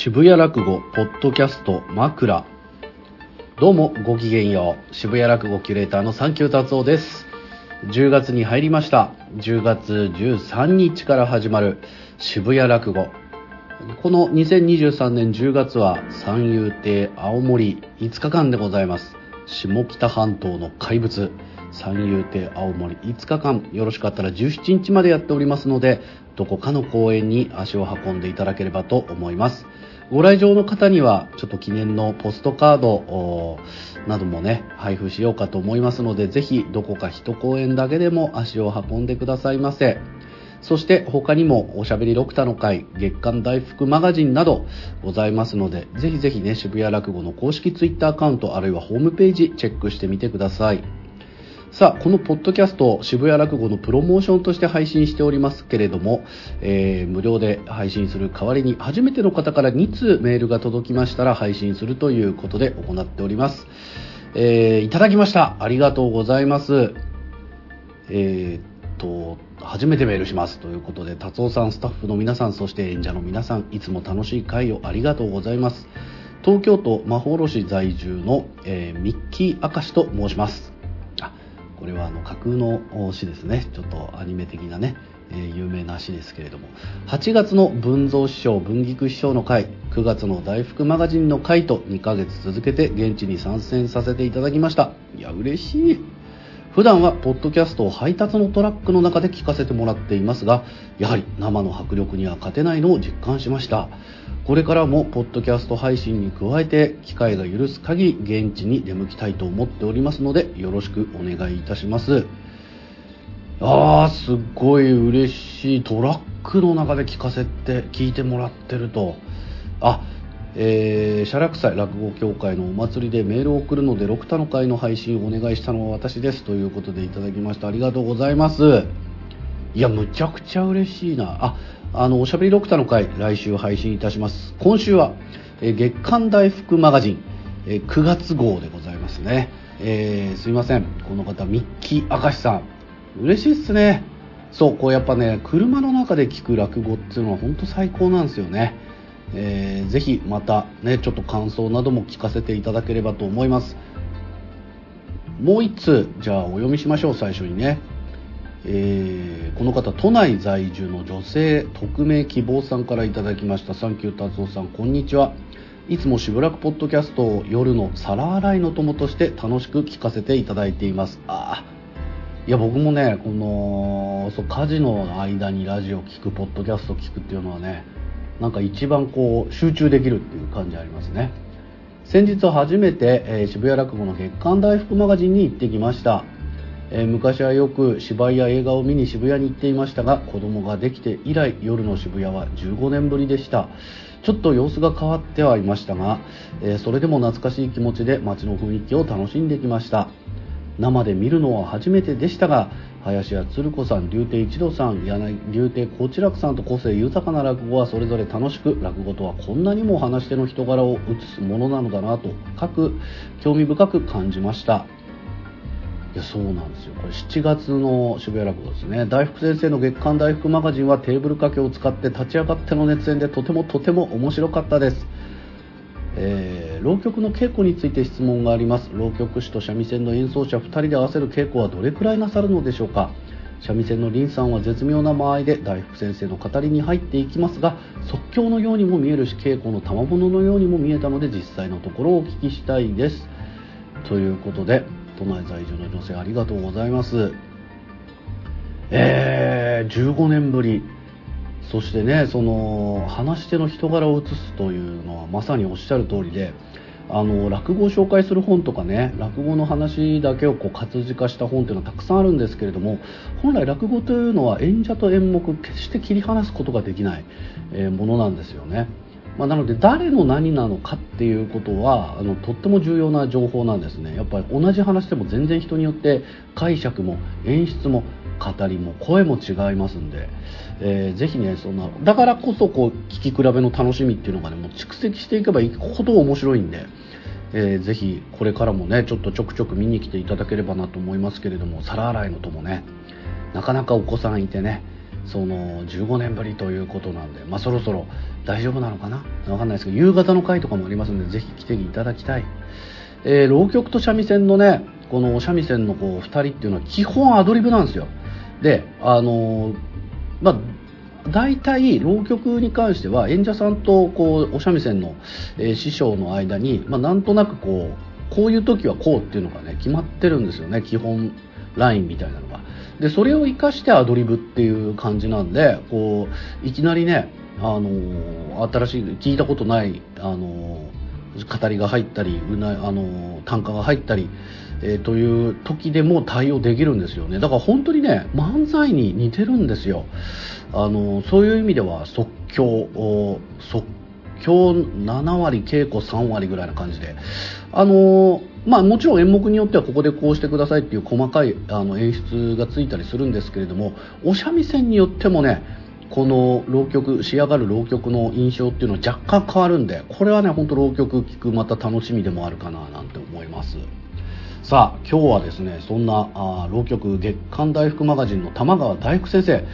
渋谷落語ポッドキャスト枕。どうもごきげんよう。渋谷落語キュレーターのサンキュー達夫です。10月に入りました。10月13日から始まる渋谷落語。この2023年10月は三遊亭青森5日間でございます。下北半島の怪物。三遊亭青森5日間。よろしかったら17日までやっておりますのでどこかの公園に足を運んでいただければと思います。ご来場の方にはちょっと記念のポストカードなどもね配布しようかと思いますのでぜひどこか一公演だけでも足を運んでくださいませそして他にもおしゃべり六太の会、月刊大福マガジンなどございますので、ぜひぜひね、渋谷落語の公式ツイッターアカウントあるいはホームページチェックしてみてください。さあ、このポッドキャスト、渋谷落語のプロモーションとして配信しておりますけれども、えー、無料で配信する代わりに、初めての方から2通メールが届きましたら配信するということで行っております。えー、いただきました。ありがとうございます。えー、っと、初めてメールしますということで、達夫さん、スタッフの皆さん、そして演者の皆さん、いつも楽しい会をありがとうございます。東京都魔法卸在住の、えー、ミッキー明石と申します。これはあの架空の詩ですね。ちょっとアニメ的なね、えー、有名な詩ですけれども。8月の文蔵師匠、文菊師匠の会、9月の大福マガジンの会と2ヶ月続けて現地に参戦させていただきました。いや、嬉しい。普段はポッドキャストを配達のトラックの中で聞かせてもらっていますがやはり生の迫力には勝てないのを実感しました。これからもポッドキャスト配信に加えて機会が許す限り現地に出向きたいと思っておりますのでよろしくお願いいたします。あーすっごい嬉しい。トラックの中で聞かせて聞いてもらってると。あえー、写楽祭落語協会のお祭りでメールを送るので六田の会の配信をお願いしたのは私ですということでいただきました。ありがとうございます。いやむちゃくちゃ嬉しいな。ああのおしゃべり六田の会来週配信いたします。今週は、えー、月刊大福マガジン、えー、9月号でございますね、えー、すいません。この方ミッキー明石さん。嬉しいっすね。そうこうやっぱね車の中で聞く落語っていうのは本当最高なんですよね。えー、ぜひまたねちょっと感想なども聞かせていただければと思います。もう一通じゃあお読みしましょう最初にね、えー、この方都内在住の女性匿名希望さんからいただきました。サンキュー達夫さんこんにちは。いつもしぶらくポッドキャストを夜の皿洗いの友として楽しく聞かせていただいています。ああいや僕もねこのそう家事の間にラジオ聞くポッドキャスト聞くっていうのはねなんか一番こう集中できるっていう感じありますね。先日初めて、えー、渋谷落語の月刊大福マガジンに行ってきました、えー、昔はよく芝居や映画を見に渋谷に行っていましたが子供ができて以来夜の渋谷は15年ぶりでした。ちょっと様子が変わってはいましたが、えー、それでも懐かしい気持ちで街の雰囲気を楽しんできました。生で見るのは初めてでしたが林家鶴子さん竜亭一度さん柳竜亭幸智楽さんと個性豊かな落語はそれぞれ楽しく落語とはこんなにも話し手の人柄を映すものなのだなと各興味深く感じました。いやそうなんですよ。これ7月の渋谷落語ですね。大福先生の月刊大福マガジンはテーブル掛けを使って立ち上がっての熱演でとてもとても面白かったです。えー、浪曲の稽古について質問があります。浪曲師と三味線の演奏者2人で合わせる稽古はどれくらいなさるのでしょうか。三味線の林さんは絶妙な間合いで大福先生の語りに入っていきますが即興のようにも見えるし稽古の賜物のようにも見えたので実際のところをお聞きしたいです。ということで都内在住の女性ありがとうございます。えー、15年ぶり。そしてねその話し手の人柄を映すというのはまさにおっしゃる通りであの落語を紹介する本とかね落語の話だけをこう活字化した本っていうのはたくさんあるんですけれども本来落語というのは演者と演目決して切り離すことができない、えものなんですよね。まあ、なので誰の何なのかっていうことはあのとっても重要な情報なんですねやっぱり同じ話でも全然人によって解釈も演出も語りも声も違いますんで、えー、ぜひねそんなだからこそこう聞き比べの楽しみっていうのがねもう蓄積していけばいくほど面白いんで、えー、ぜひこれからもねちょっとちょくちょく見に来ていただければなと思いますけれども皿洗いのともねなかなかお子さんいてねその15年ぶりということなんで、まあ、そろそろ大丈夫なのかな？わかんないですけど夕方の回とかもありますのでぜひ来ていただきたい、えー、浪曲と三味線のねこの三味線のこう2人っていうのは基本アドリブなんですよ。であの、まあ大体浪曲に関しては演者さんとこうお三味線の、えー、師匠の間に、まあ、なんとなくこうこういう時はこうっていうのがね決まってるんですよね基本ラインみたいなのが。でそれを生かしてアドリブっていう感じなんでこういきなりねあの新しい聞いたことないあの語りが入ったりうなあの単価が入ったり、えー、という時でも対応できるんですよね。だから本当にね漫才に似てるんですよ。あのそういう意味では即興即興7割稽古3割ぐらいな感じで。あのまあもちろん演目によってはここでこうしてくださいっていう細かいあの演出がついたりするんですけれどもお三味線によってもねこの浪曲仕上がる浪曲の印象っていうのは若干変わるんでこれはねほんと浪曲聴くまた楽しみでもあるかななんて思います。さあ今日はですねそんなあ浪曲月刊大福マガジンの玉川大福先生、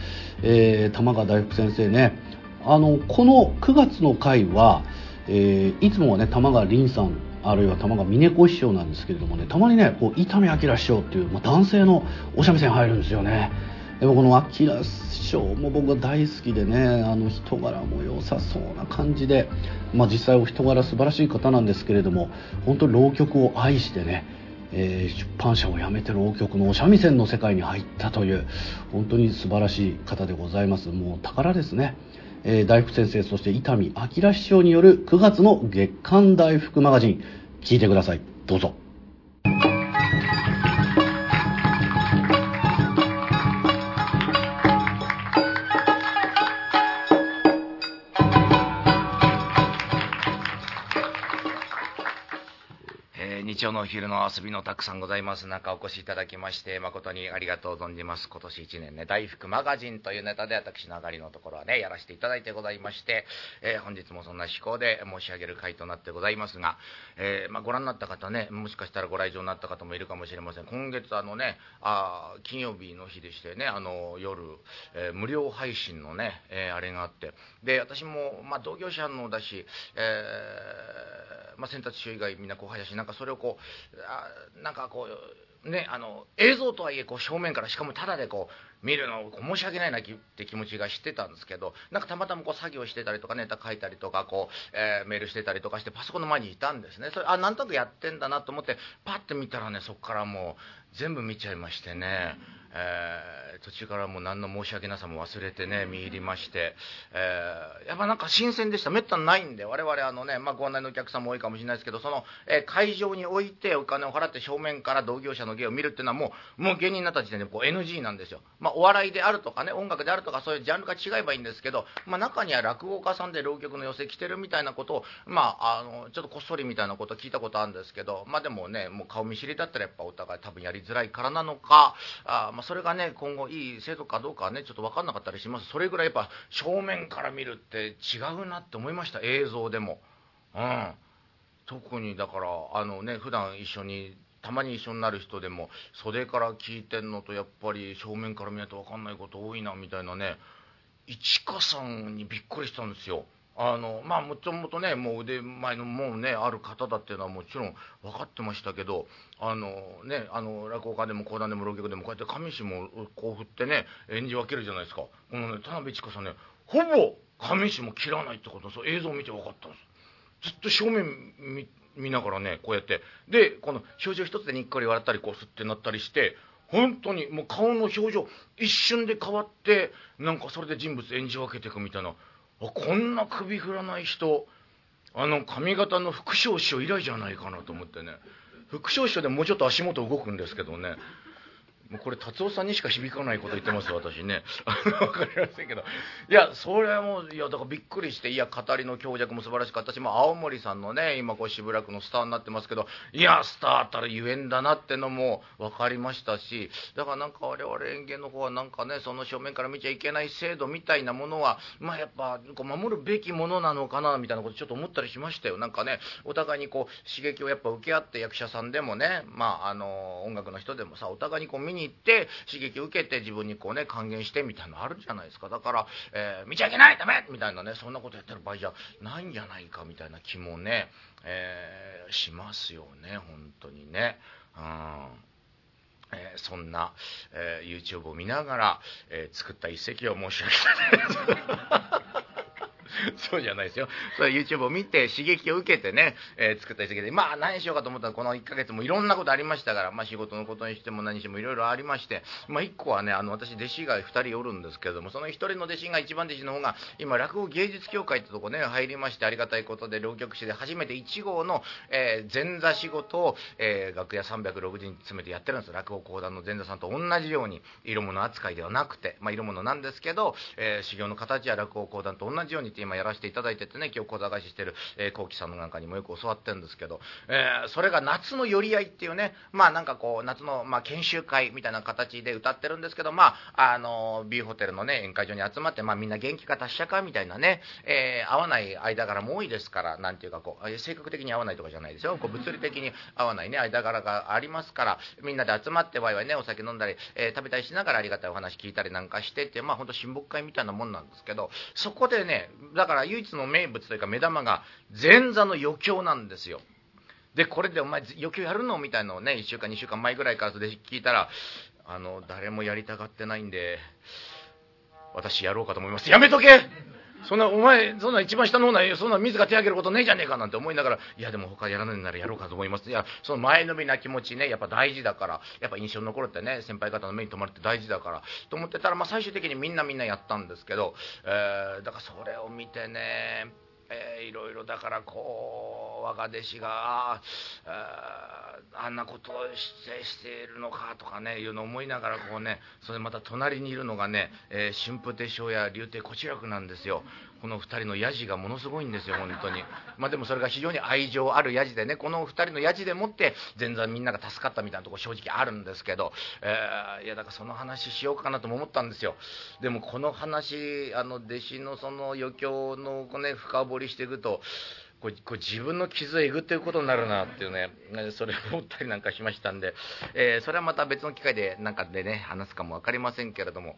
えー、玉川大福先生ねあのこの9月の回は、えー、いつもはね玉川凛さんあるいは玉川峰子師匠なんですけれどもねたまにねこう伊丹明師匠っていう、まあ、男性のお三味線入るんですよね。でもこの明師匠も僕は大好きでねあの人柄も良さそうな感じで、まあ、実際お人柄素晴らしい方なんですけれども本当に浪曲を愛してねえー、出版社を辞めて浪曲のお三味線の世界に入ったという本当に素晴らしい方でございますもう宝ですねえー、大福先生、そして伊丹明師匠による9月の月刊大福マガジン、聞いてください。どうぞ。日曜のお昼の遊びのたくさんございます。中お越しいただきまして誠にありがとう存じます。今年1年ね大福マガジンというネタで私の上がりのところはねやらせていただいてございまして、えー、本日もそんな趣向で申し上げる回となってございますが、えー、まあ、ご覧になった方ねもしかしたらご来場になった方もいるかもしれません。今月あのねあ金曜日の日でしてねあの夜、えー、無料配信のね、えあれがあって。で私も、まあ、同業者のだし、えまあ、先達衆以外みんな後輩だしなんかそれをこうあなんかこうねあの映像とはいえこう正面からしかもただでこう見るの申し訳ないなって気持ちがしてたんですけどなんかたまたまこう作業してたりとかネタ書いたりとかこう、えー、メールしてたりとかしてパソコンの前にいたんですねそれあなんとなくやってんだなと思ってパッて見たらねそこからもう全部見ちゃいましてね。えー、途中からもう何の申し訳なさも忘れてね見入りまして、えー、やっぱなんか新鮮でした。めったにないんで我々あのね、まあ、ご案内のお客さんも多いかもしれないですけどその、えー、会場に置いてお金を払って正面から同業者の芸を見るっていうのはもうもう芸人になった時点でこう NG なんですよ、まあ、お笑いであるとかね音楽であるとかそういうジャンルが違えばいいんですけど、まあ、中には落語家さんで浪曲の寄せ来てるみたいなことを、まあ、あのちょっとこっそりみたいなことを聞いたことあるんですけど、まあ、でもねもう顔見知りだったらやっぱお互い多分やりづらいからなのかあ、まあ、それがね今後いい制度かどうかはねちょっと分かんなかったりします。それぐらいやっぱ正面から見るって違うなって思いました。映像でも。うん。特にだからあのね普段一緒にたまに一緒になる人でも袖から聞いてんのとやっぱり正面から見ないと分かんないこと多いなみたいなね市川さんにびっくりしたんですよ。あのまあもともとねもう腕前のもうねある方だっていうのはもちろん分かってましたけどあのねあの落語家でも講談でも浪曲でもこうやって上下もこう振ってね演じ分けるじゃないですか。このね田辺千佳さんねほぼ上下も切らないってことそう映像を見て分かったんです。ずっと正面見見ながらねこうやって。でこの表情一つでにっこり笑ったりこうすってなったりして本当にもう顔の表情一瞬で変わってなんかそれで人物演じ分けていくみたいな。こんな首振らない人あの髪型の副将師匠以来じゃないかなと思ってね。副将師匠でもうちょっと足元動くんですけどね。もうこれ達夫さんにしか響かないこと言ってます私ね。分かりませんけど。いやそれはもういやだからびっくりしていや語りの強弱も素晴らしかったし、まあ、青森さんのね今こう渋楽のスターになってますけどいやスターったらゆえんだなってのも分かりましたしだからなんか我々演芸の方はなんかねその正面から見ちゃいけない制度みたいなものはまあやっぱこう守るべきものなのかなみたいなことちょっと思ったりしましたよ。なんかねお互いにこう刺激をやっぱ受け合って役者さんでもねまああの音楽の人でもさお互いにこう見見に行って刺激を受けて自分にこうね還元してみたいなのあるじゃないですかだから、えー、見ちゃいけないダメみたいなねそんなことやってる場合じゃないんじゃないかみたいな気もね、えー、しますよね本当にね。うんえー、そんな、えー、YouTube を見ながら、えー、作った一席を申し上げたいです。そうじゃないですよ。それ YouTube を見て刺激を受けてね、えー、作ったりして、まあ何しようかと思ったらこの1ヶ月もいろんなことありましたから、まあ仕事のことにしても何してもいろいろありまして、まあ1個はね、あの私弟子が2人おるんですけれども、その1人の弟子が一番弟子の方が、今落語芸術協会ってとこね、入りましてありがたいことで、浪曲師で初めて1号の、えー、前座仕事を、えー、楽屋360人詰めてやってるんです落語講談の前座さんと同じように、色物扱いではなくて、まあ色物なんですけど、えー、修行の形や落語講談と同じようにって今やらせていただいててね今日小探ししてる、えー、幸喜さんのなんかにもよく教わってるんですけど、えー、それが夏の寄り合いっていうねまあなんかこう夏の、まあ、研修会みたいな形で歌ってるんですけどまああのビーホテルのね宴会場に集まって、まあ、みんな元気か達者かみたいなね、えー、合わない間柄も多いですからなんていうかこう性格的に合わないとかじゃないですよ。こう物理的に合わないね間柄がありますからみんなで集まってわいわいねお酒飲んだり、えー、食べたりしながらありがたいお話聞いたりなんかしてってまあほんと親睦会みたいなもんなんですけどそこでねだから唯一の名物というか目玉が前座の余興なんですよ。で、これでお前余興やるのみたいのをね、1週間、2週間前ぐらいからそれで聞いたら、あの、誰もやりたがってないんで、私やろうかと思います。やめとけそんな、お前、そんな一番下の方な、そんな自ら手挙げることねえじゃねえかなんて思いながら、いや、でも他やらないならやろうかと思います。いや、その前のめりな気持ちね、やっぱ大事だから、やっぱ印象に残るってね、先輩方の目に留まるって大事だから、と思ってたら、まあ最終的にみんなみんなやったんですけど、えー、だからそれを見てね、いろいろだからこう若弟子があんなことをしてしているのかとかねいうのを思いながらこうねそれまた隣にいるのがね、春風亭昇や竜亭小楽なんですよ。この2人のヤジがものすごいんですよ本当にまあでもそれが非常に愛情あるヤジでねこの2人のヤジでもって全然みんなが助かったみたいなとこ正直あるんですけど、えー、いやだからその話しようかなとも思ったんですよでもこの話あの弟子のその余興のね深掘りしていくとこれこれ自分の傷をえぐっていくことになるなっていうねそれを思ったりなんかしましたんで、えー、それはまた別の機会でなんかでね話すかも分かりませんけれども。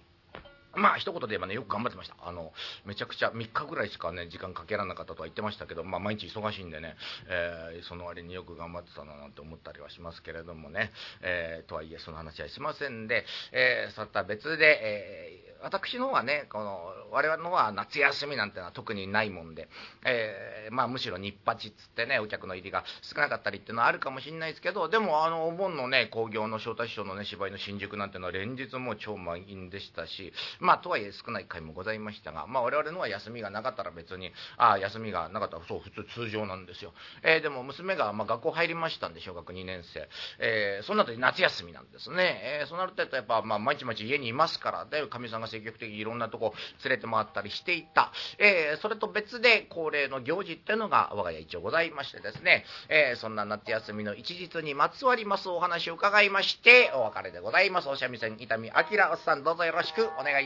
まあ一言で言えばねよく頑張ってました。あのめちゃくちゃ3日ぐらいしかね時間かけられなかったとは言ってましたけど、まあ、毎日忙しいんでね、えー、その割によく頑張ってたななんて思ったりはしますけれどもね、えー、とはいえその話はしませんで、えー、さた別で、えー私の方はね、この我々の方は夏休みなんてのは特にないもんで、えー、まあ、むしろ日八っつってね、お客の入りが少なかったりっていうのはあるかもしれないですけど、でもあのお盆のね、興行の招待師匠のね、芝居の新宿なんてのは連日もう超満員でしたし、まあ、まとはいえ少ない回もございましたが、まあ、我々のは休みがなかったら別に、ああ、休みがなかったらそう、普通通常なんですよ。えー、でも娘が、まあ、学校入りましたんで、小学2年生。えー、その後に夏休みなんですね。えー、そうなるとやっぱ、まあ、毎日毎日家にいますから、で、かみさんが積極的にいろんなとこ連れて回ったりしていた、えー、それと別で恒例の行事っていうのが我が家一応ございましてですね、えー、そんな夏休みの一日にまつわりますお話を伺いましてお別れでございますお三味線伊丹明さんどうぞよろしくお願い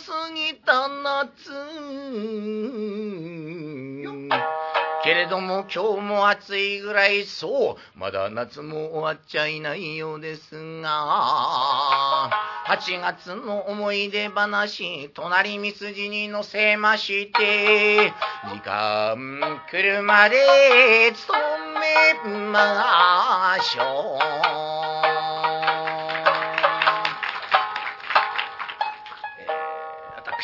すぎた夏」「けれども今日も暑いぐらいそう。まだ夏も終わっちゃいないようですが。8月の思い出話隣みすじに乗せまして。時間来るまで勤めましょう。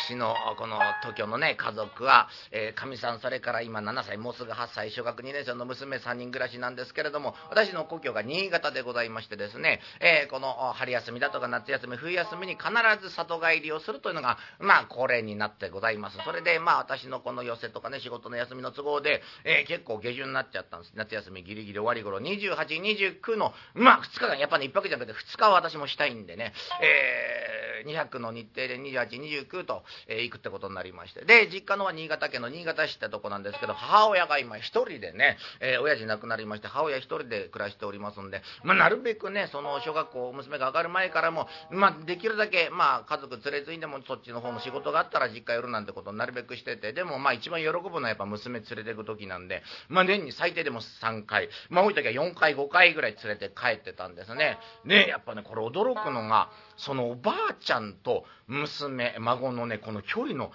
私のこの東京のね、家族は、え、かみさん、それから今7歳、もうすぐ8歳、小学2年生の娘3人暮らしなんですけれども、私の故郷が新潟でございましてですね、え、この春休みだとか夏休み、冬休みに必ず里帰りをするというのが、まあ、恒例になってございます。それで、まあ、私のこの寄せとかね、仕事の休みの都合で、え、結構下旬になっちゃったんです。夏休みギリギリ終わり頃、28、29の、まあ、2日間、やっぱね、1泊じゃなくて2日は私もしたいんでね、えー、200の日程で28、29と、え、行くってことになりまして。で、実家のは新潟県の新潟市ってとこなんですけど、母親が今一人でね、えー、親父亡くなりまして、母親一人で暮らしておりますんで、まあ、なるべくね、その小学校、娘が上がる前からも、まあ、できるだけ、まあ、家族連れ継いでも、そっちの方の仕事があったら実家寄るなんてことをなるべくしてて、でも、まあ、一番喜ぶのはやっぱ娘連れてく時なんで、まあ、年に最低でも3回、まあ、多い時は4回、5回ぐらい連れて帰ってたんですね。ね、やっぱね、これ驚くのが、そのおばあちゃんと娘、孫のね、この距離の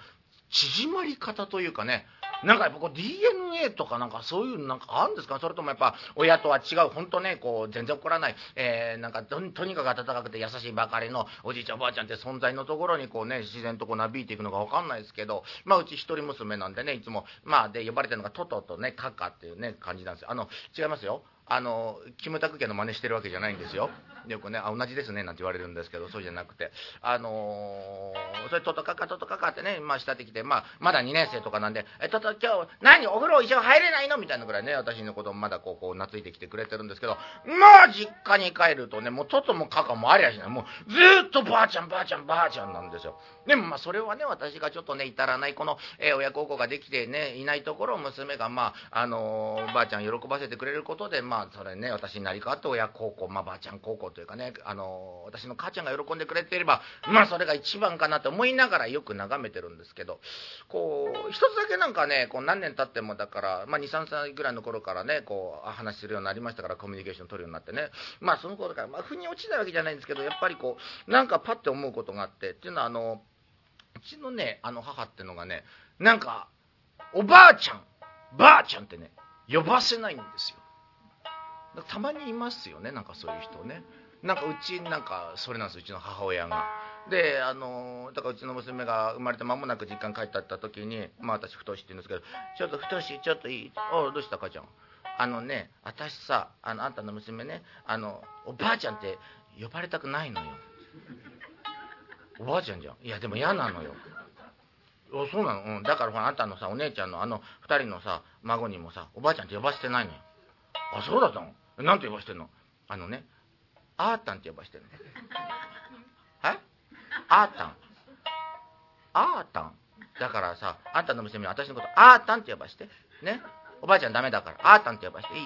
縮まり方というかね、なんかやっぱこう DNA とかなんかそういうなんかあるんですか？それともやっぱ親とは違う、本当ね、こう全然怒らない、えー、なんかとにかく温かくて優しいばかりのおじいちゃんおばあちゃんって存在のところにこうね、自然とこうなびいていくのかわかんないですけど、まあうち一人娘なんでね、いつも、まあで呼ばれてるのがトトとね、カカっていうね、感じなんですよ。あの、違いますよ。あの、キムタク家の真似してるわけじゃないんですよ。よくね、あ、同じですね、なんて言われるんですけど、そうじゃなくて、あのー、それ、ととかか、ととかかってね、まあ、慕ってきて、まあ、まだ2年生とかなんで、え、とと、今日、何、お風呂一緒入れないの？みたいなぐらいね、私のことまだこう、こう、懐いてきてくれてるんですけど、まあ、実家に帰るとね、もう、とともかかもありゃしない。もう、ずっとばあちゃん、ばあちゃん、ばあちゃんなんですよ。でも、まあ、それはね、私がちょっとね、至らない、この、えー、親孝行ができてね、いないところを娘が、まあ、あのー、ばあちゃん喜ばせてくれることで、まあ、それね、私になり変わって親孝行、まあ、ばあちゃん孝行というかね、あの私の母ちゃんが喜んでくれていれば、まあ、それが一番かなと思いながらよく眺めてるんですけど、こう、一つだけなんかね、こう何年経ってもだから、まあ、2、3歳ぐらいの頃からね、こう、話するようになりましたから、コミュニケーション取るようになってね、まあ、その頃から、まあ、腑に落ちないわけじゃないんですけど、やっぱりこう、なんかパッて思うことがあって、っていうのは、あの、うちのね、あの母ってのがね、なんか、おばあちゃん、ばあちゃんってね、呼ばせないんですよ。たまにいますよねなんかそういう人ね。なんかうちなんかそれなんですうちの母親が。であのだからうちの娘が生まれて間もなく実家に帰ったった時にまあ私太しって言うんですけど「ちょっと太しちょっといい?」「おどうした母ちゃん？あのね私さあのあんたの娘ねあのおばあちゃんって呼ばれたくないのよ。おばあちゃんじゃん。いやでも嫌なのよ。おそうなの、うん、だからほらあんたのさお姉ちゃんのあの2人のさ孫にもさおばあちゃんって呼ばせてないのよ。あそうだったの？何て呼ばしてんの？あのね、あーたんって呼ばしてんの。はいあーたん。あーたん。だからさ、あんたの娘に私のこと、あーたんって呼ばして。ね？おばあちゃんダメだから、あーたんって呼ばしていい、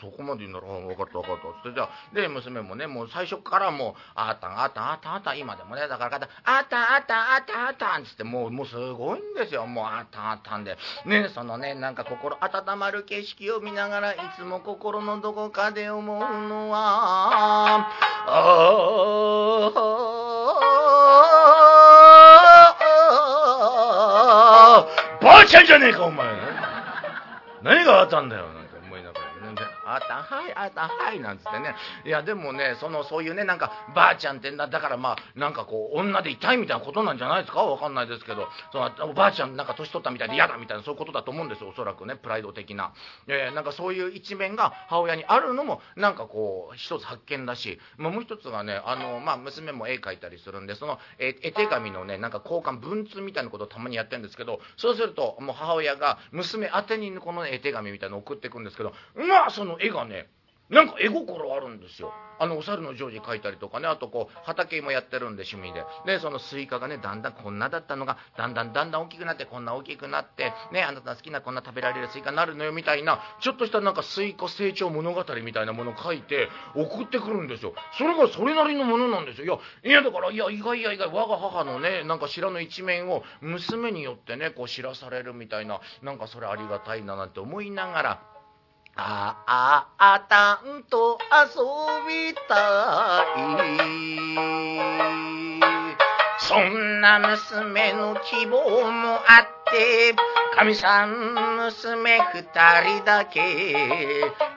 そこまで言うなら、分かった分かった。つって、じゃあ、で、娘もね、もう最初からもう、あったん、あったん、あったん、あったん、今でもね、だから、あったん、あったん、あったん、あったん、つって、もう、もうすごいんですよ。もう、あったん、あったんで。ね、そのね、なんか心温まる景色を見ながら、いつも心のどこかで思うのは、ああ、ばあちゃんじゃねえか、お前。何があったんだよ。あったはいあったはいなんつってね。いやでもねそのそういうねなんかばあちゃんってだからまあなんかこう女でいたいみたいなことなんじゃないですか？わかんないですけど。そのおばあちゃんなんか年取ったみたいで嫌だみたいなそういうことだと思うんですよおそらくねプライド的な、えー、なんかそういう一面が母親にあるのもなんかこう一つ発見だし、まあ、もう一つがねあの、まあ、娘も絵描いたりするんでその絵手紙のねなんか交換文通みたいなことをたまにやってるんですけどそうするともう母親が娘宛てにこの絵手紙みたいなのを送っていくんですけどまあその絵がねなんか絵心あるんですよ。あの、お猿のジョージ描いたりとかね、あとこう、畑もやってるんで趣味で。で、そのスイカがね、だんだんこんなだったのが、だんだんだんだん大きくなって、こんな大きくなって、ね、あなた好きなこんな食べられるスイカになるのよ、みたいな、ちょっとしたなんかスイカ成長物語みたいなものを書いて、送ってくるんですよ。それがそれなりのものなんですよ。いや、いやだから、いや、意外や意外、我が母のね、なんか知らぬ一面を娘によってね、こう知らされるみたいな、なんかそれありがたいななんて思いながら、ああ、あたんと遊びたい。そんな娘の希望もあって、かみさん娘二人だけ、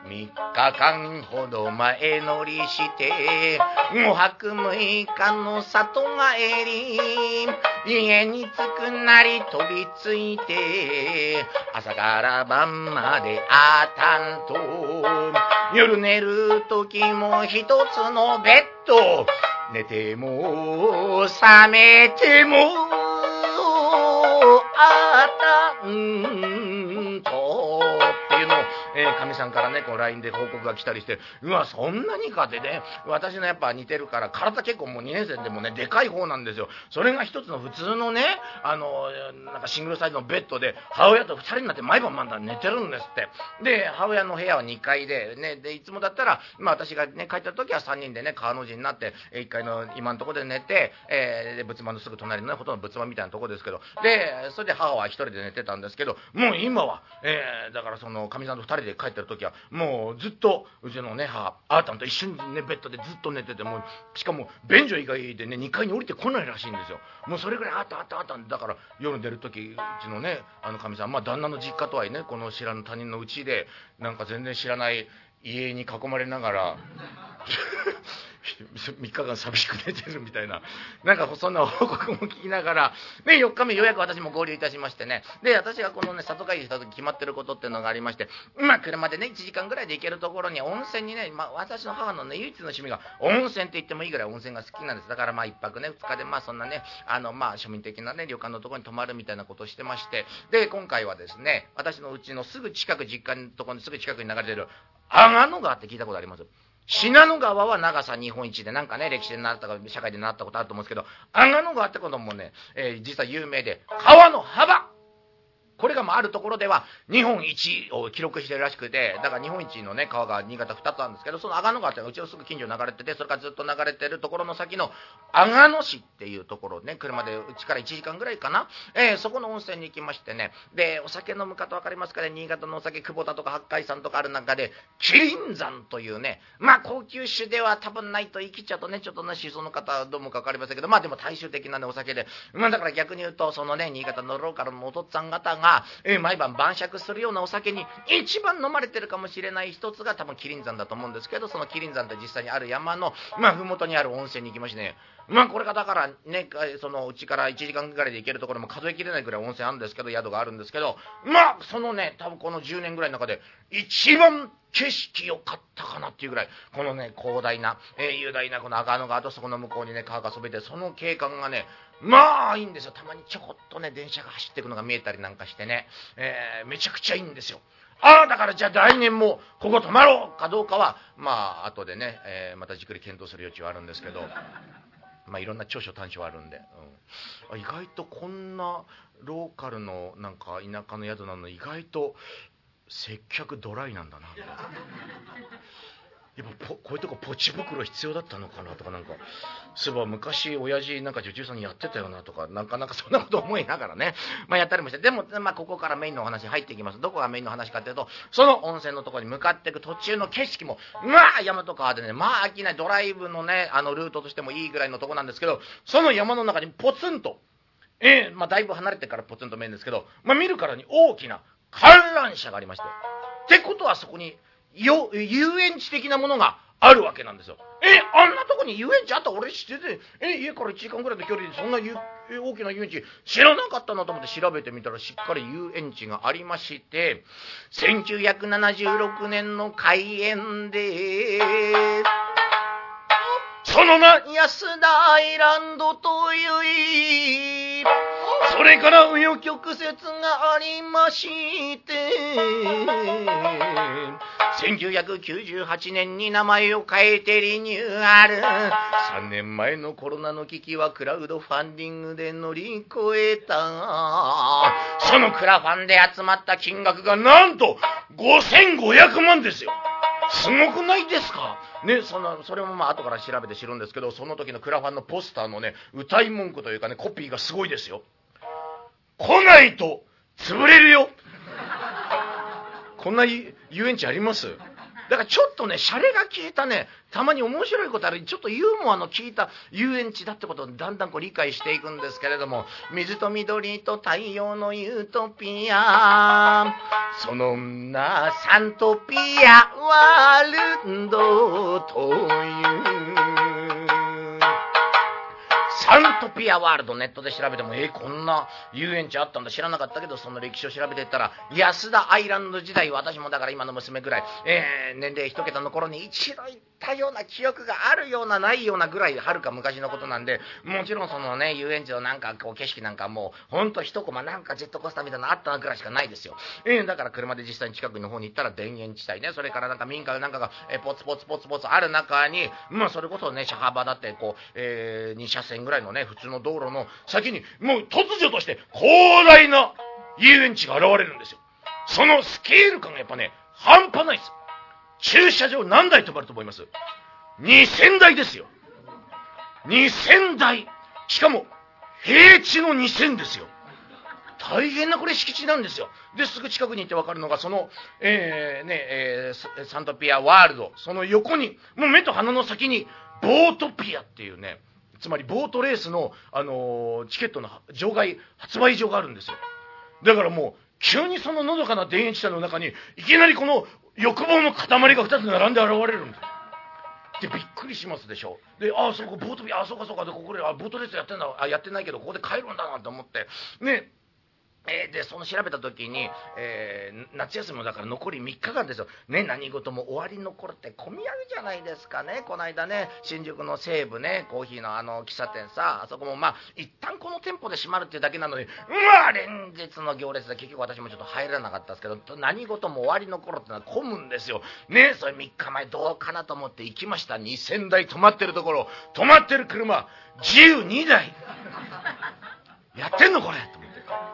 3日間ほど前乗りして5泊6日の里帰り家に着くなり飛びついて朝から晩まであたんと夜寝る時も一つのベッド寝ても覚めてもあたかみさんからね、こう LINE で報告が来たりして、うわ、そんなにかってね、私のやっぱ似てるから、体結構もう2年生でもね、でかい方なんですよ。それが一つの普通のね、あの、なんかシングルサイズのベッドで、母親と2人になって毎晩まだ寝てるんですって。で、母親の部屋は2階で、ね、で、いつもだったら、まあ私がね、帰った時は3人でね、川の字になって、1階の今のところで寝て、えー、仏間のすぐ隣のね、ほとんど仏間みたいなとこですけど、で、それで母は1人で寝てたんですけど、もう今は、えー、だからその、かみさんと2人で帰ってる時はもうずっとうちのね母あーたんと一緒にねベッドでずっと寝ててもうしかも便所以外でね2階に降りてこないらしいんですよ。もうそれぐらいあったあったあっただから夜出る時うちのねあのかみさんまあ旦那の実家とはいえねこの知らぬ他人のうちでなんか全然知らない家に囲まれながら 3日間寂しく寝てるみたいな、なんかそんな報告も聞きながら、ね、4日目ようやく私も合流いたしましてね、で、私がこのね、里帰りした時決まってることっていうのがありまして、ま車でね、1時間ぐらいで行けるところに温泉にね、まあ私の母のね、唯一の趣味が温泉って言ってもいいぐらい温泉が好きなんです。だからまあ1泊ね、2日でまあそんなね、あのまあ庶民的なね、旅館のところに泊まるみたいなことをしてまして、で、今回はですね、私のうちのすぐ近く、実家のところにすぐ近くに流れてる、阿賀野川って聞いたことあります？信濃川は長さ日本一でなんかね、歴史で習ったか、社会で習ったことあると思うんですけど、阿賀野川ってこともね、えー、実は有名で、川の幅これがまああるところでは日本一を記録してるらしくて、だから日本一のね、川が新潟2つあるんですけど、その阿賀野川っていうのはうちのすぐ近所流れてて、それからずっと流れてるところの先の阿賀野市っていうところね、車でうちから1時間ぐらいかな、えー、そこの温泉に行きましてね、で、お酒飲む方分かりますかね、新潟のお酒、久保田とか八海山とかある中で、麒麟山というね、まあ高級酒では多分ないと生きちゃうとね、ちょっとね、思想の方どうもか分かりませんけど、まあでも大衆的なね、お酒で、まあだから逆に言うと、そのね、新潟のローカルのお父っつぁん方が、え、毎晩晩晩酌するようなお酒に一番飲まれてるかもしれない一つが多分麒麟山だと思うんですけどその麒麟山って実際にある山のまあ麓にある温泉に行きましてねまあこれがだからねそのうちから1時間ぐらいで行けるところも数えきれないぐらい温泉あるんですけど宿があるんですけどまあそのね多分この10年ぐらいの中で一番景色良かったかなっていうぐらい、このね、広大な、えー、雄大なこの赤野川とそこの向こうにね、川がそべて、その景観がね、まあいいんですよ。たまにちょこっとね、電車が走っていくのが見えたりなんかしてね、えー、めちゃくちゃいいんですよ。ああ、だからじゃあ来年もここ泊まろうかどうかは、まあ後でね、えー、またじっくり検討する余地はあるんですけど、まあいろんな長所短所あるんで、うん、意外とこんなローカルのなんか田舎の宿なの意外と接客ドライなんだな。やっぱこういうとこポチ袋必要だったのかなとかなんかそういえば昔親父なんか女中さんやってたよなとかなかなかそんなこと思いながらね、まあ、やったりもしてでも、まあ、ここからメインのお話入っていきますどこがメインの話かっていうとその温泉のとこに向かっていく途中の景色もまあ山と川でねまあ飽きないドライブのねあのルートとしてもいいぐらいのとこなんですけどその山の中にポツンとええ、まあ、だいぶ離れてからポツンと見えるんですけど、まあ、見るからに大きな観覧車がありまして。ってことはそこによ遊園地的なものがあるわけなんですよ。え、あんなとこに遊園地あった俺知ってて、え、家から1時間ぐらいの距離でそんな大きな遊園地知らなかったなと思って調べてみたらしっかり遊園地がありまして、1976年の開園で、その名安田アイランドというそれから紆余曲折がありまして1998年に名前を変えてリニューアル。3年前のコロナの危機はクラウドファンディングで乗り越えた。そのクラファンで集まった金額がなんと5500万ですよ。すごくないですか？ね、その、それもまあ後から調べて知るんですけど、その時のクラファンのポスターのね、歌い文句というかね、コピーがすごいですよ。来ないと潰れるよ。こんな遊園地あります？だからちょっとね、シャレが効いたね、たまに面白いことある、ちょっとユーモアの効いた遊園地だってことをだんだんこう理解していくんですけれども、水と緑と太陽のユートピア、そのなサントピアワールドという。アントピアワールドネットで調べても、えー、こんな遊園地あったんだ知らなかったけど、その歴史を調べてったら、安田アイランド時代、私もだから今の娘ぐらい、えー、年齢一桁の頃に一度行ったような記憶があるようなないようなぐらい、はるか昔のことなんで、もちろんそのね、遊園地のなんかこう景色なんかもう、ほんと一コマなんかジェットコースターみたいなのあったなぐらいしかないですよ。えー、だから車で実際に近くの方に行ったら田園地帯ね、それからなんか民家なんかが、えー、ポツポツポツポツある中に、まあそれこそね、車幅だってこう、えー、2車線ぐらいのね、普通の道路の先に、もう突如として広大な遊園地が現れるんですよ。そのスケール感がやっぱね、半端ないです。駐車場何台止まると思います ?2000 台ですよ。2000台。しかも、平地の2000ですよ。大変なこれ敷地なんですよ。で、すぐ近くに行ってわかるのが、その、えー、ね、えー、サントピアワールド、その横に、もう目と鼻の先に、ボートピアっていうね、つまりボートレースの、あのー、チケットの場外、発売所があるんですよ。だからもう、急にそののどかな田園地帯の中に、いきなりこの欲望の塊が2つ並んで現れるんです。でびっくりしますでしょ。でああそこボートビああそうかそうか。でここであボートレースやってんだ。あやってないけどここで帰るんだなんて思って。ね。っ、で、その調べた時に、えー、夏休みもだから残り3日間ですよ。ね、何事も終わりの頃って混み合うじゃないですかね。この間ね、新宿の西部ね、コーヒーのあの喫茶店さ、あそこもまあ、一旦この店舗で閉まるっていうだけなのに、うわ連日の行列で結局私もちょっと入らなかったですけど、何事も終わりの頃ってのは混むんですよ。ね、それ3日前どうかなと思って行きました。2000台止まってるところ、止まってる車、12台。やってんのこれと思って。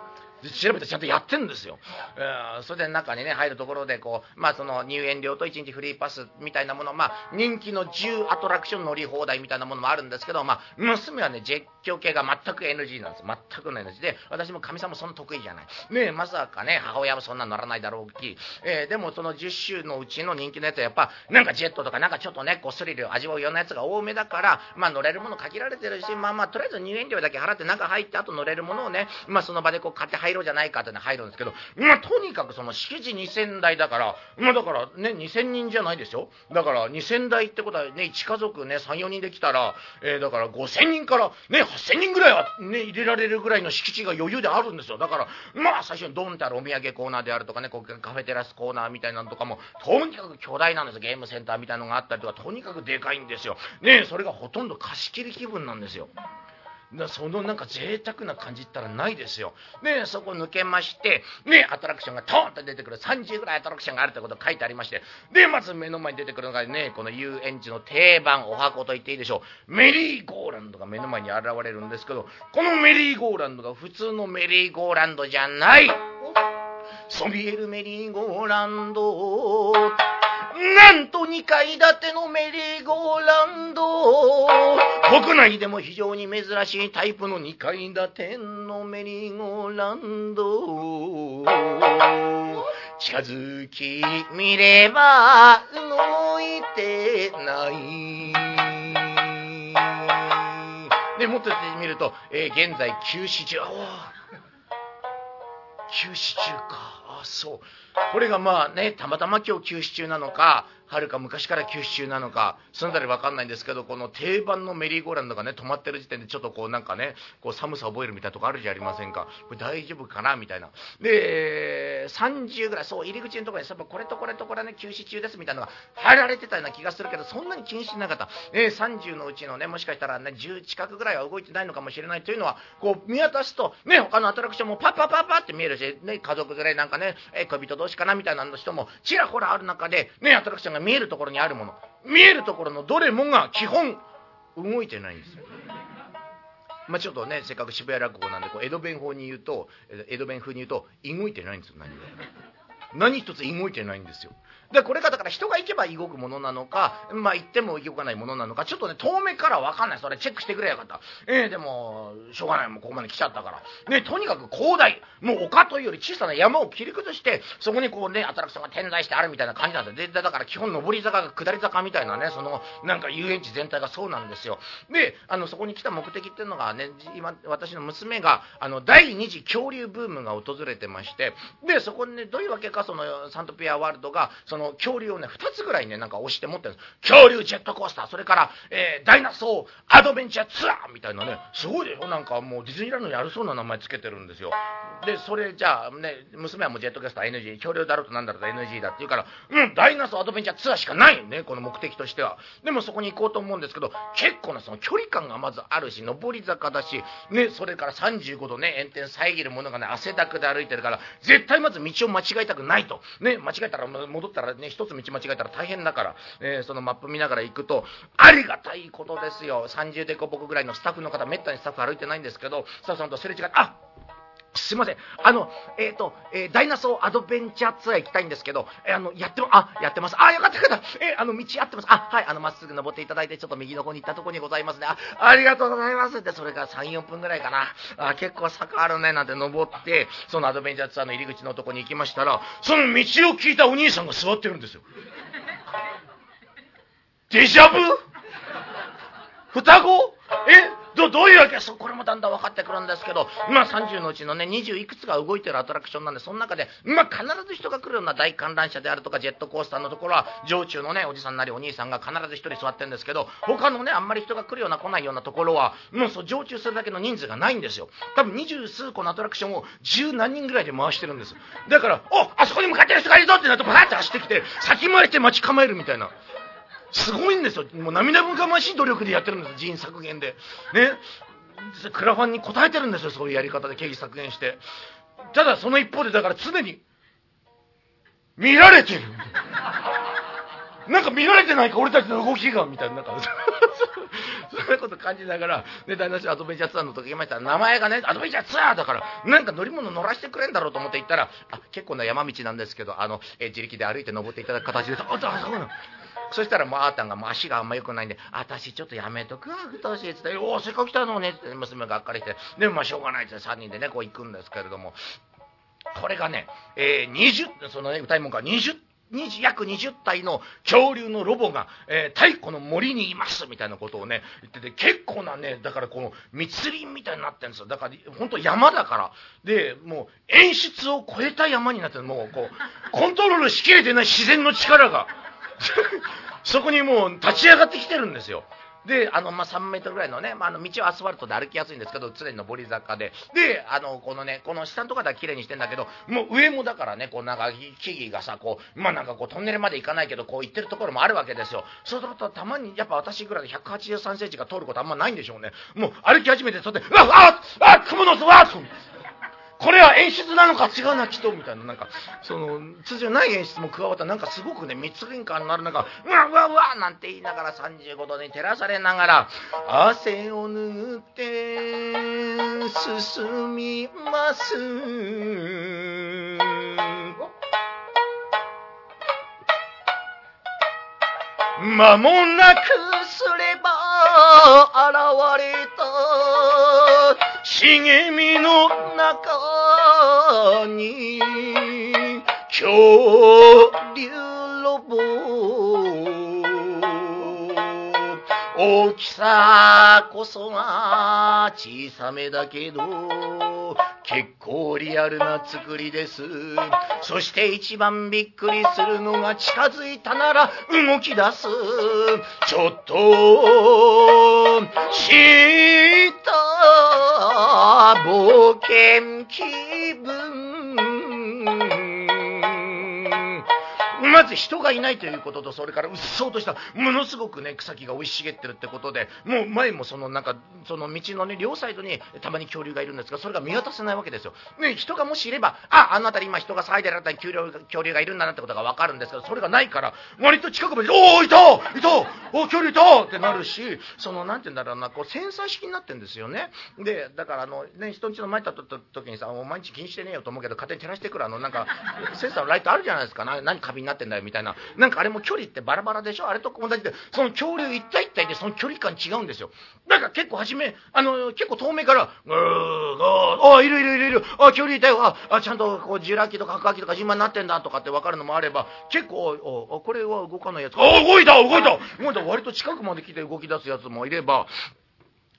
調べてちゃんとやってるんですよ。えー、それで中にね、入るところで、こう、まあその入園料と1日フリーパスみたいなもの、まあ人気の10アトラクション乗り放題みたいなものもあるんですけど、まあ娘はね、絶叫系が全く NG なんです。全くの NG で、私も神様そんな得意じゃない。ね、まさかね、母親もそんな乗らないだろうき、えー、でもその10種のうちの人気のやつはやっぱ、なんかジェットとかなんかちょっとね、こうスリル味わうようなやつが多めだから、まあ乗れるもの限られてるし、まあまあとりあえず入園料だけ払って中入って後乗れるものをね、まあその場でこう買って入ろうじゃないかってね、入るんですけど、まあ、とにかくその敷地2000台だから、まあ、だからね、2000人じゃないですよ。だから2000台ってことはね、1家族ね、3、4人で来たら、えー、だから5000人からね、8000人ぐらいはね、入れられるぐらいの敷地が余裕であるんですよ。だから、まあ、最初にドンってあるお土産コーナーであるとかね、こうカフェテラスコーナーみたいなのとかも、とにかく巨大なんですゲームセンターみたいなのがあったりとか、とにかくでかいんですよ。ね、それがほとんど貸し切り気分なんですよ。そのなんか贅沢な感じったらないですよ。で、そこ抜けまして、ね、アトラクションがトーンと出てくる30ぐらいアトラクションがあるということ書いてありまして、で、まず目の前に出てくるのがね、この遊園地の定番、お箱と言っていいでしょう。メリーゴーランドが目の前に現れるんですけど、このメリーゴーランドが普通のメリーゴーランドじゃないそびえるメリーゴーランドなんと2階建てのメリーゴーランド。国内でも非常に珍しいタイプの2階建てのメリーゴーランド。近づき見れば動いてない。でもっと見ると、えー、現在休止中。休止中か。あそう。これがまあねたまたま今日休止中なのかはるか昔から休止中なのか、そのあたりわかんないんですけど、この定番のメリーゴーランドがね、止まってる時点でちょっとこうなんかね、こう寒さ覚えるみたいなとこあるじゃありませんか。これ大丈夫かなみたいな。で、30ぐらい、そう、入り口のところに、これとこれとこれね、休止中ですみたいなのが貼られてたような気がするけど、そんなに気にしてなかった。えー、30のうちのね、もしかしたらね、10近くぐらいは動いてないのかもしれないというのは、こう見渡すと、ね、他のアトラクションもパッパッパッパって見えるし、ね、家族連れなんかね、えー、恋人同士かなみたいな人もちらほらある中で、ね、アトラクションが見えるところにあるもの見えるところのどれもが基本動いてないんですよ。まあ、ちょっとねせっかく渋谷落語なんでこう江戸弁法に言うと江戸弁風に言うと動いてないんですよ何が。何一つ動いてないんですよ。で、これがだから人が行けば動くものなのか、まあ行っても動かないものなのか、ちょっとね、遠目からわかんない。それチェックしてくれやかった。えー、でも、しょうがない。もうここまで来ちゃったから。ね、とにかく広大。もう丘というより小さな山を切り崩して、そこにこうね、アトラクションが点在してあるみたいな感じなん。で、だから基本上り坂が下り坂みたいなね、その、なんか遊園地全体がそうなんですよ。で、あの、そこに来た目的っていうのがね、今、私の娘が、あの、第二次恐竜ブームが訪れてまして、で、そこにね、どういうわけか、その、サントピアワールドが、その、恐竜をね、2つぐらいね、なんか押して持ってるんです。恐竜ジェットコースター、それから、えー、ダイナソーアドベンチャーツアーみたいなね、すごいでしょ？なんかもうディズニーランドにあるそうな名前つけてるんですよ。で、それじゃあね、娘はもうジェットコースター NG、恐竜だろうとなんだろうと NG だって言うから、うん、ダイナソーアドベンチャーツアーしかないよね、この目的としては。でもそこに行こうと思うんですけど、結構なその距離感がまずあるし、上り坂だし、ね、それから35度ね、炎天遮るものがね、汗だくで歩いてるから、絶対まず道を間違えたくないと。ね、間違えたら戻ったらね、一つ道間違えたら大変だから、えー、そのマップ見ながら行くと、ありがたいことですよ。30デコボコぐらいのスタッフの方、めったにスタッフ歩いてないんですけど、スタッフさんとすれ違って、あすいません。あの、えっ、ー、と、えー、ダイナソーアドベンチャーツアー行きたいんですけど、えー、あの、やっても、あ、やってます。あ、よかったよかった。えあの、道合ってます。あ、はい、あの、まっすぐ登っていただいて、ちょっと右の方に行ったとこにございますね。あ、ありがとうございますって、それから3、4分ぐらいかな。あ、結構坂あるね、なんて登って、そのアドベンチャーツアーの入り口のとこに行きましたら、その道を聞いたお兄さんが座ってるんですよ。デジャブ？双子？え？どどういうわけ？そこれもだんだん分かってくるんですけど、まあ、30のうちのね20いくつか動いてるアトラクションなんでその中で、まあ、必ず人が来るような大観覧車であるとかジェットコースターのところは常駐のねおじさんなりお兄さんが必ず1人座ってるんですけど他のねあんまり人が来るような来ないようなところはもうそう常駐するだけの人数がないんですよ。多分二十数個のアトラクションを十何人ぐらいで回してるんですだから「おあそこに向かってる人がいるぞ!」ってなるとバーって走ってきて先回りして待ち構えるみたいな。すごいんですよ。もう涙ぐましい努力でやってるんです人員削減で。ね。クラファンに応えてるんですよ、そういうやり方で経費削減して。ただその一方でだから常に、見られてる。なんか見られてないか、俺たちの動きが、みたいな、なんか、そういうこと感じながら、ね、大なしアドベンチャーツアーの時行きましたら、名前がね、アドベンチャーツアーだから、なんか乗り物乗らせてくれんだろうと思って行ったら、あ、結構な山道なんですけど、あの、え自力で歩いて登っていただく形です。あ、そうなの。そしたらもうあーたんがもう足があんま良くないんで、私ちょっとやめとくわ、太しっつって、おお、せっかく来たのねって娘がっかりして、でもまあしょうがないって3人でね、こう行くんですけれども、これがね、えー、20、そのね、歌い文句は20約20体の恐竜のロボが、えー、太古の森にいますみたいなことをね、言ってて、結構なね、だからこの密林みたいになってるんですよ。だから、本当山だから。で、もう演出を超えた山になって。もうこう、コントロールしきれてない自然の力が。そこにもう立ち上がってきてるんですよ。で、あの、まあ、3メートルぐらいのね、まあ、あの、道はアスファルトで歩きやすいんですけど、常に上り坂で。で、あの、このね、この下のところは綺麗にしてんだけど、もう上もだからね、こう、なんか、木々がさ、こう、まあ、なんかこう、トンネルまで行かないけど、こう、行ってるところもあるわけですよ。そうすると、たまに、やっぱ私ぐらいで183センチが通ることあんまないんでしょうね。もう、歩き始めて、そって、うわっ、あ、あ、雲の巣、わっ、これは演出なのか違うな、きっと、みたいな、なんか、その、通常ない演出も加わったなんかすごくね、密林感のある中、うわうわうわなんて言いながら35度に照らされながら、汗を拭って進みます。間もなくすれば現れた茂みの中に恐竜ロボ大きさこそが小さめだけど結構リアルな作りです。そして一番びっくりするのが近づいたなら動き出す。ちょっとした冒険気分。まず人がいないということとそれからうっそうとしたものすごくね草木が生い茂ってるってことでもう前もそのなんかその道のね両サイドにたまに恐竜がいるんですがそれが見渡せないわけですよ、ね、人がもしいればああの辺り今人が騒いでる辺りに恐竜がいるんだなってことが分かるんですけどそれがないから割と近くまで「おおいたいたお恐竜いた!」ってなるしそのなんて言うんだろうなこうセンサー式になってるんですよね。でだからあのね人んちの前立った時にさ「毎日気にしてねえよ」と思うけど勝手に照らしてくるあのなんかセンサーのライトあるじゃないですか。何カビになってんだよみたいな。なんかあれも距離ってバラバラでしょ？あれと同じで。その恐竜一体一体でその距離感違うんですよ。だから結構初めあの結構遠目から「うーああいるいるいるいる。あ恐竜いたよ。ああちゃんとこうジュラ紀とか白亜紀とか今になってんだ」とかって分かるのもあれば結構「あこれは動かないやつ。あ動いた！動いた！動いた割と近くまで来て動き出すやつもいれば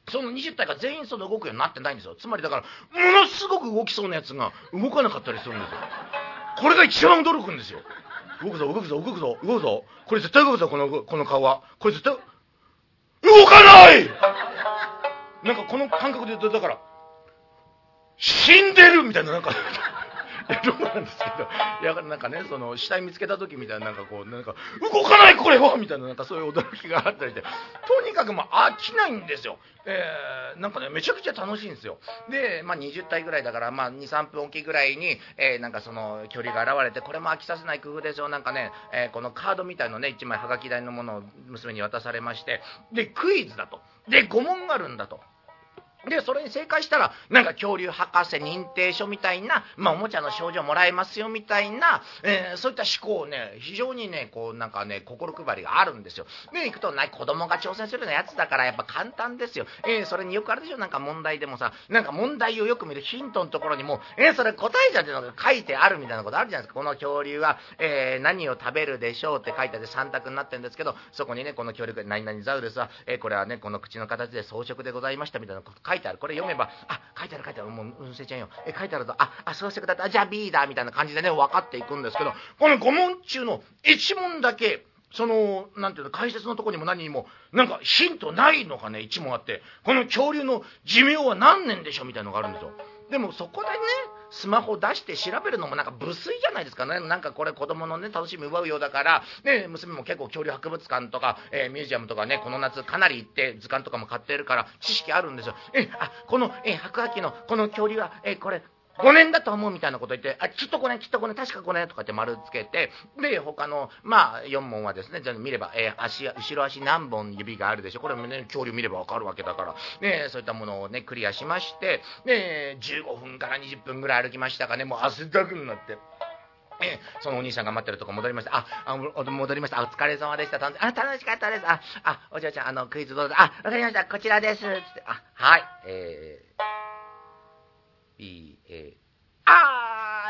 その20体が全員その動くようになってないんですよ。つまりだからものすごく動きそうなやつが動かなかったりするんですよ。これが一番驚くんですよ。動くぞ動くぞ動くぞ動くぞ。これ絶対動くぞこのこの顔は。これ絶対動かない！なんかこの感覚で言うとだから死んでるみたいななんか。どうなんですけど、いや、なんかね、その、死体見つけた時みたいな、なんかこう、なんか、動かないこれはみたいな、なんかそういう驚きがあったりで、とにかくもう飽きないんですよ。えー、なんかね、めちゃくちゃ楽しいんですよ。で、まあ20体ぐらいだから、まあ2、3分おきぐらいに、えー、なんかその、距離が現れて、これも飽きさせない工夫ですよ。なんかね、えー、このカードみたいのね、1枚はがき台のものを娘に渡されまして、で、クイズだと。で、5問があるんだと。で、それに正解したら、なんか恐竜博士認定書みたいな、まあ、おもちゃの賞状もらえますよみたいな、えー、そういった思考をね、非常にね、こう、なんかね、心配りがあるんですよ。で、行くと、な子供が挑戦するようなやつだから、やっぱ簡単ですよ。えー、それによくあるでしょ、なんか問題でもさ、なんか問題をよく見るヒントのところにも、えー、それ答えじゃんっていうのが書いてあるみたいなことあるじゃないですか。この恐竜は、え、何を食べるでしょうって書いてあって3択になってるんですけど、そこにね、この恐竜が、何々ザウルスは、え、これはね、この口の形で装飾でございましたみたいなこと書いてある。これ読めば、あ、書いてある書いてある、もう、うんせちゃんよ。え、書いてあると、あ、あ、そうしてくだった、じゃあ B だ、みたいな感じでね、分かっていくんですけど、この5問中の1問だけ、その、何ていうの、解説のとこにも何にも、なんかヒントないのがね、1問あって、この恐竜の寿命は何年でしょうみたいなのがあるんですよ。でもそこでね、スマホ出して調べるのもなんか無粋じゃないですかね。なんかこれ子供のね、楽しみ奪うようだから、ね、娘も結構恐竜博物館とか、えー、ミュージアムとかね、この夏かなり行って図鑑とかも買ってるから知識あるんですよ。え、あ、この、え、白亜紀のこの恐竜は、え、これ、5年だと思うみたいなこと言って、あ、きっと5年、きっと5年、確か5年とかって丸つけて、で、他の、まあ、4問はですね、じゃ見れば、えー、足、後ろ足何本指があるでしょ。これもね、恐竜見ればわかるわけだから、ね、そういったものをね、クリアしまして、ね、15分から20分ぐらい歩きましたかね、もう汗だくになって。えそのお兄さんが待ってるとこ戻りました。あ、あ戻りました。お疲れ様でした。あ、楽しかったです。あ、あ、お嬢ちゃん、あの、クイズどうぞ。あ、わかりました。こちらです。つって、あ、はい。えー、B、A、あー、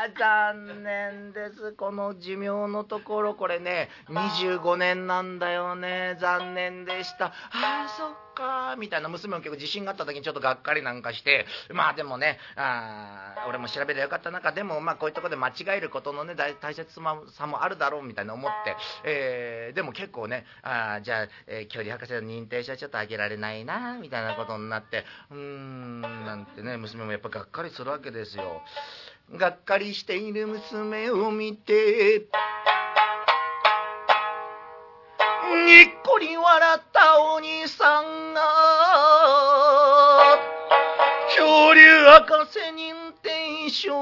残念です。この寿命のところ、これね、25年なんだよね。残念でした。あー、そっかみたいな娘も結構自信があった時にちょっとがっかりなんかして、まあでもね、あ俺も調べりゃよかった中、でもまあこういうとこで間違えることのね、大切さもあるだろうみたいな思って、えー、でも結構ね、あじゃあ、えー、距離博士の認定書はちょっとあげられないな、みたいなことになって、うーん、なんてね、娘もやっぱがっかりするわけですよ。がっかりしている娘を見て、にっこり笑ったお兄さんが、恐竜博士認定証、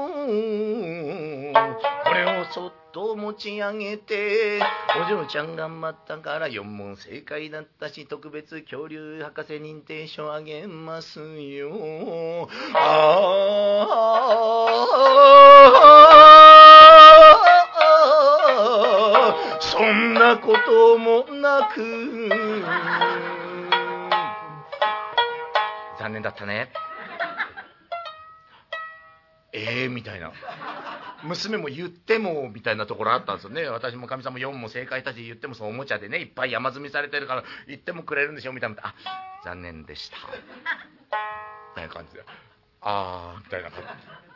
これをそっと持ち上げて、お嬢ちゃん頑張ったから4問正解だったし、特別恐竜博士認定書あげますよ。ああ、そんなこともなく、残念だったね。ええー、みたいな。娘も言ってもみたいなところあったんですよね。私もかみさんも4も正解たち言ってもそのおもちゃでね。いっぱい山積みされてるから言ってもくれるんでしょみたいな。あ残念でした。みたいな感じで。ああみたいな感じ。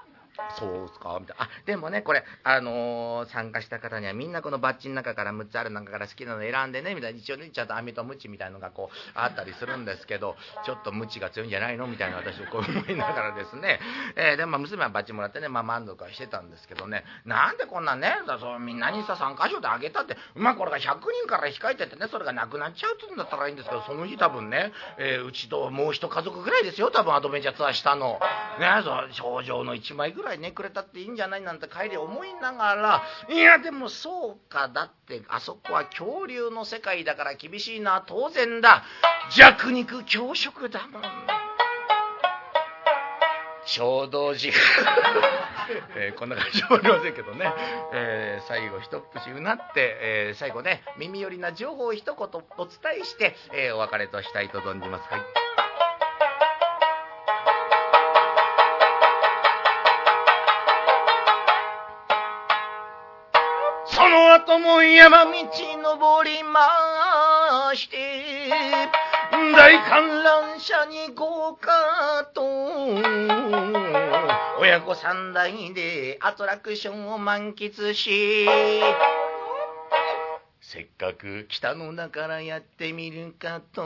そうですか？みたいな。あ、でもね、これ、あのー、参加した方にはみんなこのバッジの中から6つある中から好きなの選んでね、みたいな。一応ね、ちゃんと飴とムチみたいのがこう、あったりするんですけど、ちょっとムチが強いんじゃないの？みたいな私をこう思いながらですね。えー、で、まあ、娘はバッジもらってね、まあ、満足はしてたんですけどね、なんでこんなね、だそうみんなにさ、参加賞であげたって、まあ、これが100人から控えててね、それがなくなっちゃうって言うんだったらいいんですけど、その日多分ね、えー、うちともう一家族ぐらいですよ、多分アドベンチャーツアーしたの。ね、そう症状の1枚ぐらいね、くれたっていいんじゃないなんて帰り思いながら、いや、でもそうか、だってあそこは恐竜の世界だから厳しいな、当然だ。弱肉強食だもん。衝動時 えー、こんな感じもありませんけどね、えー、最後一節うなって、えー、最後ね耳寄りな情報を一言お伝えして、えお別れとしたいと存じます。はいその後も山道登りまして大観覧車に豪華と親子三代でアトラクションを満喫しせっかく北のだからやってみるかと。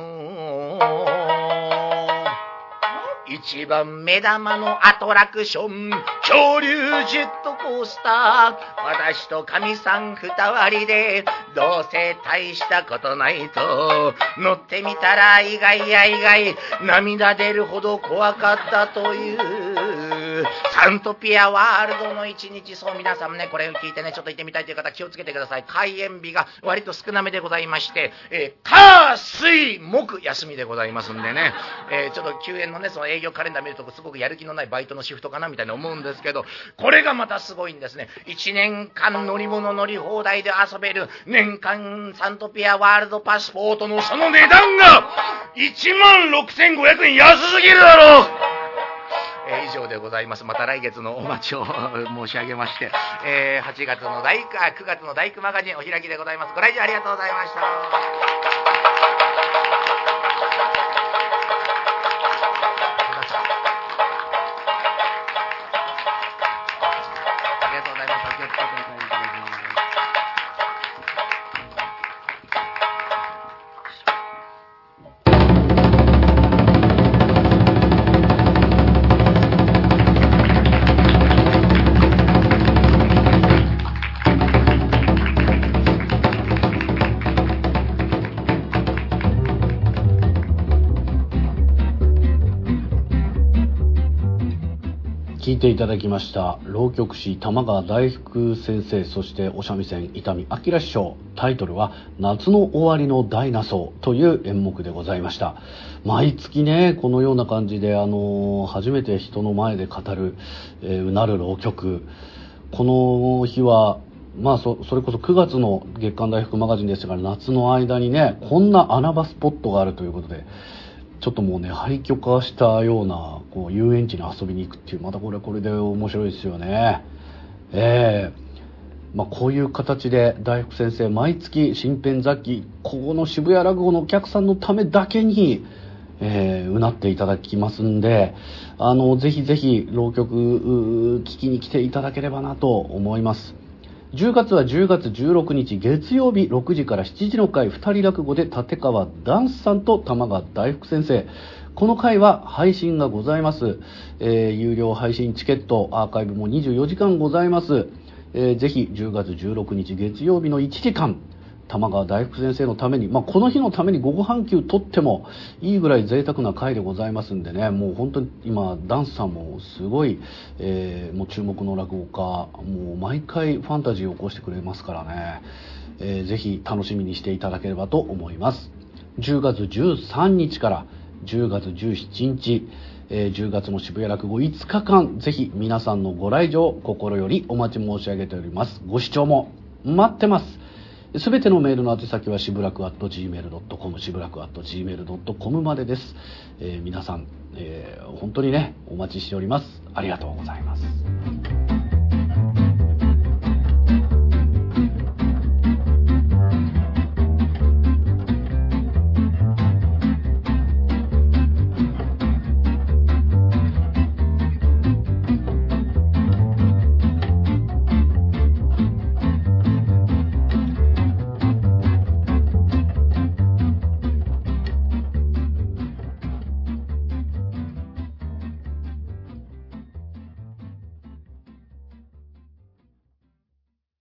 一番目玉のアトラクション、恐竜ジェットコースター。私と神さん二割で、どうせ大したことないと、乗ってみたら意外や意外、涙出るほど怖かったという、サントピアワールドの一日、そう皆さんもね、これを聞いてね、ちょっと行ってみたいという方気をつけてください。開園日が割と少なめでございまして、えー、火、水、木、休みでございますんでね、えー、ちょっと休園のね、その営業カレンダー見るとすごくやる気のないバイトのシフトかなみたいに思うんですけど、これがまたすごいんですね。1年間乗り物乗り放題で遊べる年間サントピアワールドパスポートのその値段が1万6500円安すぎるだろうえー、以上でございます。また来月のお待ちを 申し上げまして、えー、8月の大工、9月の大工マガジンお開きでございます。ご来場ありがとうございました。いていただきました浪曲師玉川大福先生そしてお三味線伊丹明師匠。タイトルは「夏の終わりの大ナソー」という演目でございました。毎月ねこのような感じであの初めて人の前で語る、えー、うなる浪曲。この日はまあそ、それこそ9月の月刊大福マガジンでしたから夏の間にねこんな穴場スポットがあるということでちょっともうね廃墟化したようなこう遊園地に遊びに行くっていうまたこれこれで面白いですよねええー、まあ、こういう形で大福先生毎月新編雑記ここの渋谷落語のお客さんのためだけにえー、うなっていただきますんで、あの、ぜひぜひ、浪曲、聞きに来ていただければなと思います。10月は10月16日月曜日6時から7時の回2人落語で立川ダンスさんと玉川大福先生。この回は配信がございます、えー、有料配信チケットアーカイブも24時間ございます、えー、ぜひ10月16日月曜日の1時間玉川大福先生のために、まあ、この日のために午後半休取ってもいいぐらい贅沢な回でございますんでねもう本当に今ダンスさんもすごい、えー、もう注目の落語家もう毎回ファンタジーを起こしてくれますからね、えー、ぜひ楽しみにしていただければと思います10月13日から10月17日えー、10月の渋谷落語5日間、ぜひ皆さんのご来場、心よりお待ち申し上げております。ご視聴も待ってます。すべてのメールの宛先はしぶらく .gmail.com しぶらく .gmail.com までです、えー、皆さん、えー、本当にねお待ちしております。ありがとうございます。